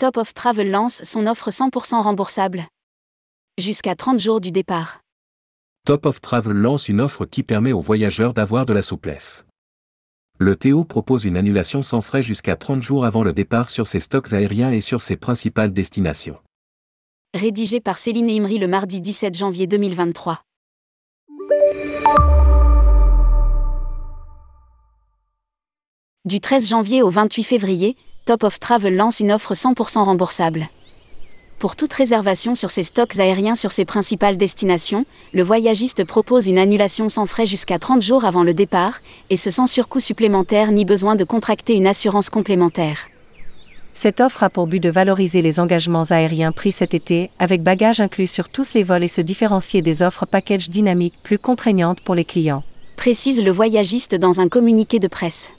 Top of Travel lance son offre 100% remboursable. Jusqu'à 30 jours du départ. Top of Travel lance une offre qui permet aux voyageurs d'avoir de la souplesse. Le TO propose une annulation sans frais jusqu'à 30 jours avant le départ sur ses stocks aériens et sur ses principales destinations. Rédigé par Céline Imri le mardi 17 janvier 2023. Du 13 janvier au 28 février, Top of Travel lance une offre 100% remboursable. Pour toute réservation sur ses stocks aériens sur ses principales destinations, le voyagiste propose une annulation sans frais jusqu'à 30 jours avant le départ, et ce sans surcoût supplémentaire ni besoin de contracter une assurance complémentaire. Cette offre a pour but de valoriser les engagements aériens pris cet été, avec bagages inclus sur tous les vols et se différencier des offres package dynamiques plus contraignantes pour les clients. Précise le voyagiste dans un communiqué de presse.